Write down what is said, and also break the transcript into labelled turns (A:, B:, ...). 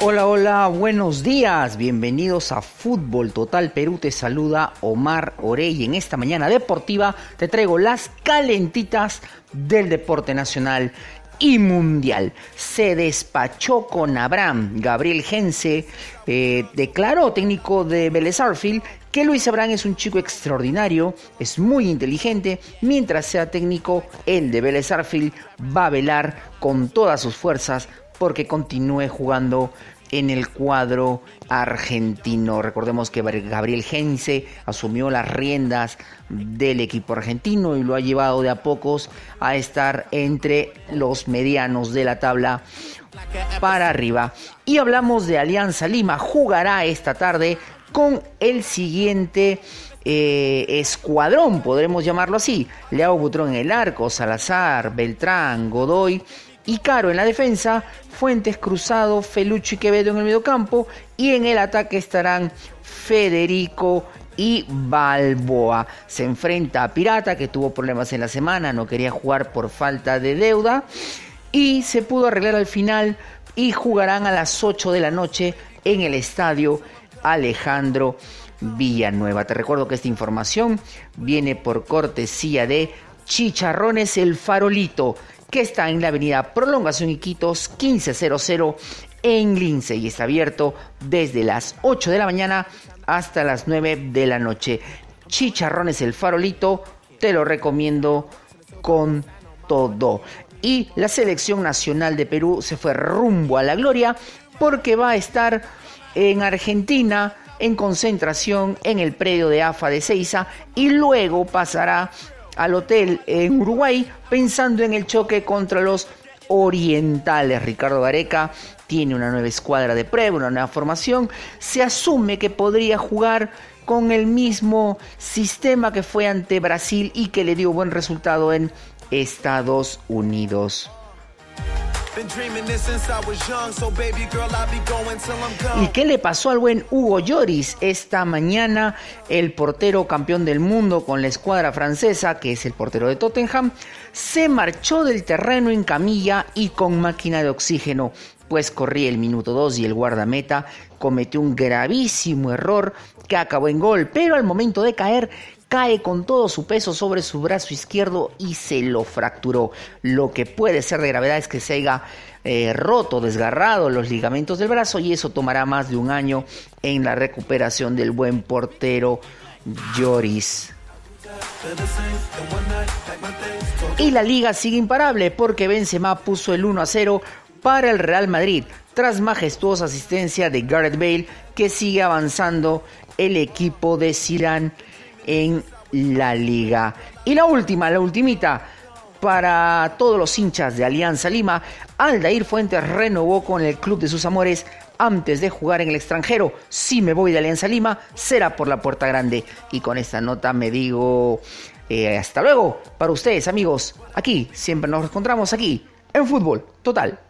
A: Hola, hola, buenos días, bienvenidos a Fútbol Total Perú, te saluda Omar Orey. En esta mañana deportiva te traigo las calentitas del deporte nacional y mundial. Se despachó con Abraham. Gabriel Gense eh, declaró, técnico de Vélez que Luis Abraham es un chico extraordinario, es muy inteligente. Mientras sea técnico, el de Vélez va a velar con todas sus fuerzas porque continúe jugando en el cuadro argentino. Recordemos que Gabriel Gense asumió las riendas del equipo argentino y lo ha llevado de a pocos a estar entre los medianos de la tabla para arriba. Y hablamos de Alianza Lima. Jugará esta tarde con el siguiente eh, escuadrón, podremos llamarlo así. Leao Butrón en el arco, Salazar, Beltrán, Godoy y Caro en la defensa, Fuentes Cruzado, Felucho y Quevedo en el mediocampo y en el ataque estarán Federico y Balboa. Se enfrenta a Pirata que tuvo problemas en la semana, no quería jugar por falta de deuda y se pudo arreglar al final y jugarán a las 8 de la noche en el estadio Alejandro Villanueva. Te recuerdo que esta información viene por cortesía de Chicharrones El Farolito que está en la avenida Prolongación Iquitos 1500 en Lince y está abierto desde las 8 de la mañana hasta las 9 de la noche. Chicharrones el farolito, te lo recomiendo con todo. Y la selección nacional de Perú se fue rumbo a la gloria porque va a estar en Argentina en concentración en el predio de AFA de Ceiza y luego pasará al hotel en Uruguay pensando en el choque contra los orientales. Ricardo Gareca tiene una nueva escuadra de prueba, una nueva formación. Se asume que podría jugar con el mismo sistema que fue ante Brasil y que le dio buen resultado en Estados Unidos. ¿Y qué le pasó al buen Hugo Lloris esta mañana? El portero campeón del mundo con la escuadra francesa, que es el portero de Tottenham, se marchó del terreno en camilla y con máquina de oxígeno, pues corría el minuto 2 y el guardameta cometió un gravísimo error que acabó en gol, pero al momento de caer cae con todo su peso sobre su brazo izquierdo y se lo fracturó. Lo que puede ser de gravedad es que se haya eh, roto, desgarrado los ligamentos del brazo y eso tomará más de un año en la recuperación del buen portero Lloris. Y la liga sigue imparable porque Benzema puso el 1 a 0 para el Real Madrid tras majestuosa asistencia de Gareth Bale que sigue avanzando el equipo de Zidane en la liga. Y la última, la ultimita, para todos los hinchas de Alianza Lima, Aldair Fuentes renovó con el club de sus amores antes de jugar en el extranjero. Si me voy de Alianza Lima, será por la puerta grande. Y con esta nota me digo eh, hasta luego para ustedes amigos. Aquí siempre nos encontramos aquí en Fútbol Total